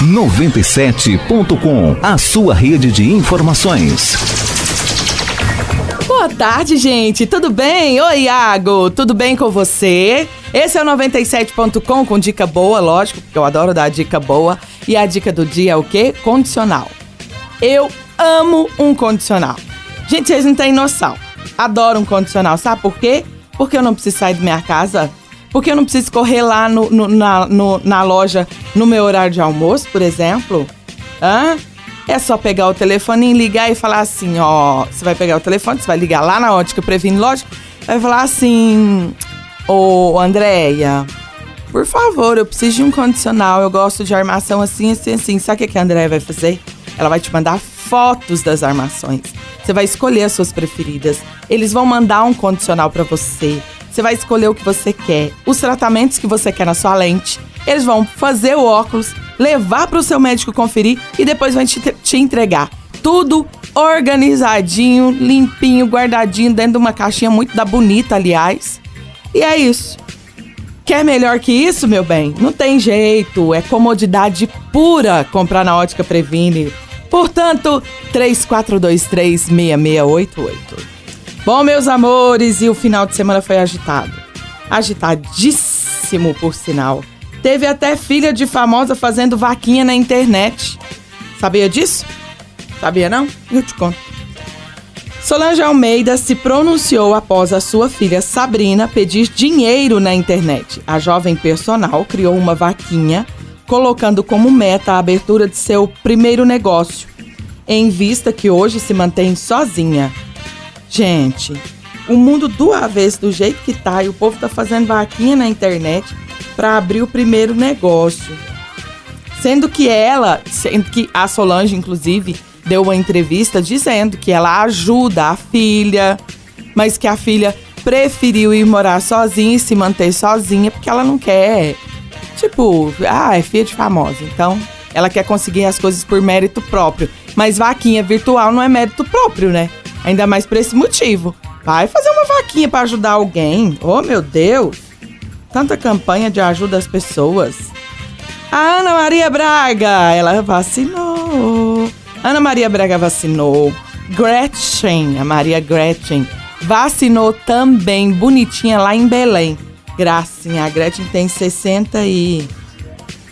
97.com, a sua rede de informações. Boa tarde, gente. Tudo bem? Oi, Iago. Tudo bem com você? Esse é o 97.com com dica boa, lógico, porque eu adoro dar dica boa. E a dica do dia é o quê? Condicional. Eu amo um condicional. Gente, vocês não têm noção. Adoro um condicional. Sabe por quê? Porque eu não preciso sair da minha casa porque eu não preciso correr lá no, no, na, no, na loja no meu horário de almoço, por exemplo. Hã? É só pegar o telefone e ligar e falar assim, ó. Você vai pegar o telefone, você vai ligar lá na ótica Previne Lógico, vai falar assim, ô Andréia, por favor, eu preciso de um condicional, eu gosto de armação assim, assim, assim. Sabe o que a Andréia vai fazer? Ela vai te mandar fotos das armações. Você vai escolher as suas preferidas. Eles vão mandar um condicional para você. Você vai escolher o que você quer, os tratamentos que você quer na sua lente. Eles vão fazer o óculos, levar para o seu médico conferir e depois vão te, te entregar. Tudo organizadinho, limpinho, guardadinho dentro de uma caixinha muito da bonita, aliás. E é isso. Quer melhor que isso, meu bem? Não tem jeito, é comodidade pura comprar na Ótica Previne. Portanto, 34236688. Bom, meus amores, e o final de semana foi agitado. Agitadíssimo, por sinal. Teve até filha de famosa fazendo vaquinha na internet. Sabia disso? Sabia não? Eu te conto. Solange Almeida se pronunciou após a sua filha Sabrina pedir dinheiro na internet. A jovem personal criou uma vaquinha, colocando como meta a abertura de seu primeiro negócio, em vista que hoje se mantém sozinha. Gente, o mundo do avesso, do jeito que tá, e o povo tá fazendo vaquinha na internet para abrir o primeiro negócio. Sendo que ela, sendo que a Solange, inclusive, deu uma entrevista dizendo que ela ajuda a filha, mas que a filha preferiu ir morar sozinha e se manter sozinha porque ela não quer. Tipo, ah, é filha de famosa. Então, ela quer conseguir as coisas por mérito próprio. Mas vaquinha virtual não é mérito próprio, né? Ainda mais por esse motivo. Vai fazer uma vaquinha para ajudar alguém. Oh, meu Deus! Tanta campanha de ajuda às pessoas. A Ana Maria Braga, ela vacinou. Ana Maria Braga vacinou. Gretchen, a Maria Gretchen, vacinou também, bonitinha, lá em Belém. Gracinha, a Gretchen tem 60 e...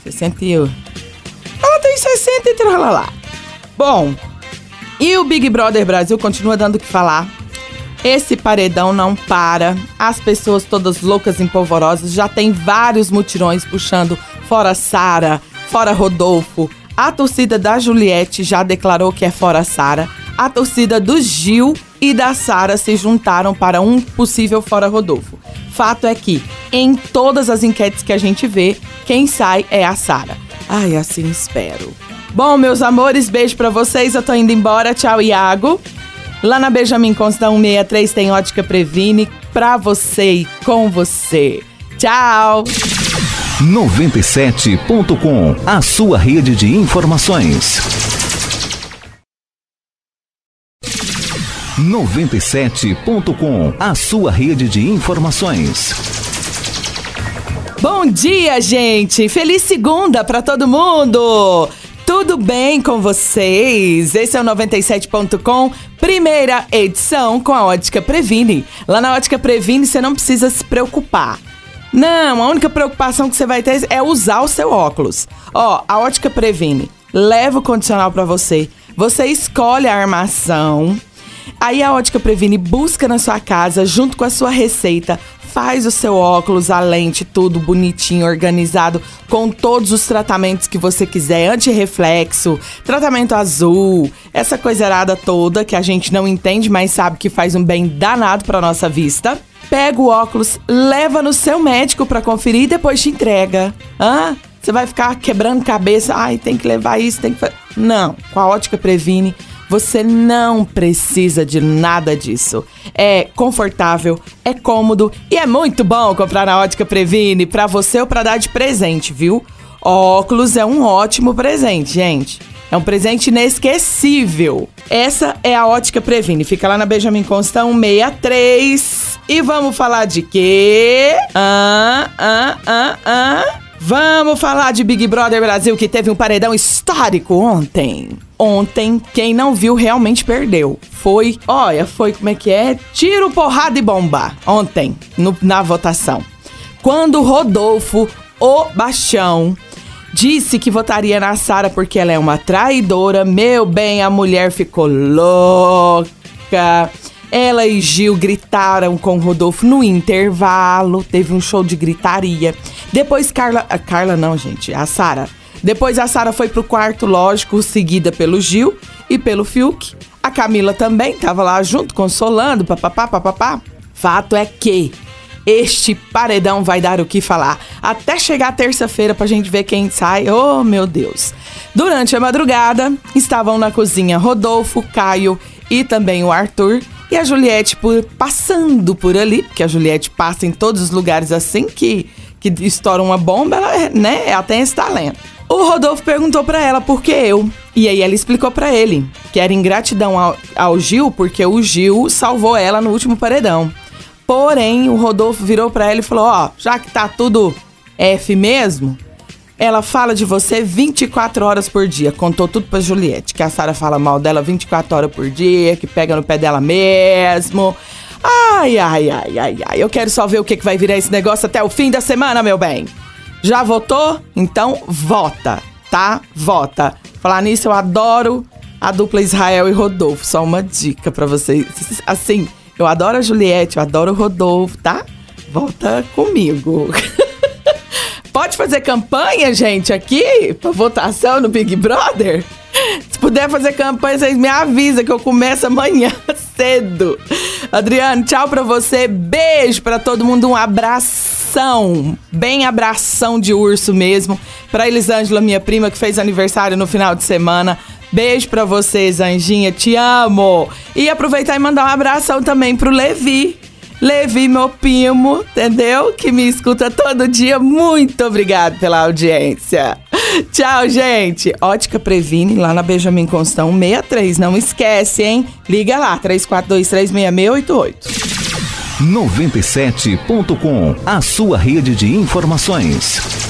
60 e... Ela tem 60 e lá. Bom, e o Big Brother Brasil continua dando o que falar. Esse paredão não para. As pessoas todas loucas, empolvorosas. Já tem vários mutirões puxando fora Sara, fora Rodolfo. A torcida da Juliette já declarou que é fora Sara. A torcida do Gil e da Sara se juntaram para um possível fora Rodolfo. Fato é que, em todas as enquetes que a gente vê, quem sai é a Sara. Ai, assim espero. Bom, meus amores, beijo para vocês. Eu tô indo embora. Tchau, Iago. Lá na Benjamin Consta 163 tem ótica Previne pra você e com você. Tchau. 97.com, a sua rede de informações. 97.com, a sua rede de informações. Bom dia, gente! Feliz segunda para todo mundo! Tudo bem com vocês? Esse é o 97.com, primeira edição com a Ótica Previne. Lá na Ótica Previne você não precisa se preocupar. Não, a única preocupação que você vai ter é usar o seu óculos. Ó, a Ótica Previne leva o condicional para você. Você escolhe a armação. Aí a Ótica Previne busca na sua casa, junto com a sua receita, faz o seu óculos, a lente, tudo bonitinho, organizado, com todos os tratamentos que você quiser, anti-reflexo, tratamento azul, essa coisa toda que a gente não entende, mas sabe que faz um bem danado para nossa vista. Pega o óculos, leva no seu médico para conferir e depois te entrega. Hã? Você vai ficar quebrando cabeça, ai, tem que levar isso, tem que Não, com a ótica previne você não precisa de nada disso. É confortável, é cômodo e é muito bom comprar na Ótica Previne para você ou para dar de presente, viu? Óculos é um ótimo presente, gente. É um presente inesquecível. Essa é a Ótica Previne. Fica lá na Benjamin Constant 163. E vamos falar de quê? Ah, ah, ah, ah Vamos falar de Big Brother Brasil que teve um paredão histórico ontem. Ontem, quem não viu realmente perdeu. Foi, olha, foi como é que é? Tiro, porrada e bomba. Ontem, no, na votação. Quando Rodolfo, o Baixão, disse que votaria na Sara porque ela é uma traidora, meu bem, a mulher ficou louca. Ela e Gil gritaram com Rodolfo no intervalo, teve um show de gritaria. Depois Carla, Carla não, gente, a Sara. Depois a Sara foi pro quarto, lógico, seguida pelo Gil e pelo Fiuk. A Camila também tava lá junto, consolando, papapá, papapá. Fato é que este paredão vai dar o que falar. Até chegar terça-feira pra gente ver quem sai. Oh, meu Deus. Durante a madrugada, estavam na cozinha Rodolfo, Caio e também o Arthur e a Juliette por, passando por ali, porque a Juliette passa em todos os lugares assim que, que estoura uma bomba, ela, né? Ela tem esse talento. O Rodolfo perguntou para ela por que eu. E aí ela explicou para ele que era ingratidão ao, ao, Gil, porque o Gil salvou ela no último paredão. Porém, o Rodolfo virou para ela e falou: Ó, já que tá tudo F mesmo, ela fala de você 24 horas por dia. Contou tudo pra Juliette, que a Sara fala mal dela 24 horas por dia, que pega no pé dela mesmo. Ai, ai, ai, ai, ai. Eu quero só ver o que, que vai virar esse negócio até o fim da semana, meu bem. Já votou? Então vota, tá? Vota. Falar nisso, eu adoro a dupla Israel e Rodolfo. Só uma dica para vocês. Assim, eu adoro a Juliette, eu adoro o Rodolfo, tá? Volta comigo. Pode fazer campanha, gente, aqui, pra votação no Big Brother? Se puder fazer campanha, vocês me avisam que eu começo amanhã cedo. Adriano, tchau pra você. Beijo pra todo mundo. Um abração. Bem abração de urso mesmo. Pra Elisângela, minha prima, que fez aniversário no final de semana. Beijo pra vocês, Anjinha. Te amo. E aproveitar e mandar um abração também pro Levi Levi, meu primo, entendeu? Que me escuta todo dia. Muito obrigado pela audiência. Tchau, gente. Ótica Previne, lá na Benjamin Constão 63. Não esquece, hein? Liga lá, 34236688. 97.com, a sua rede de informações.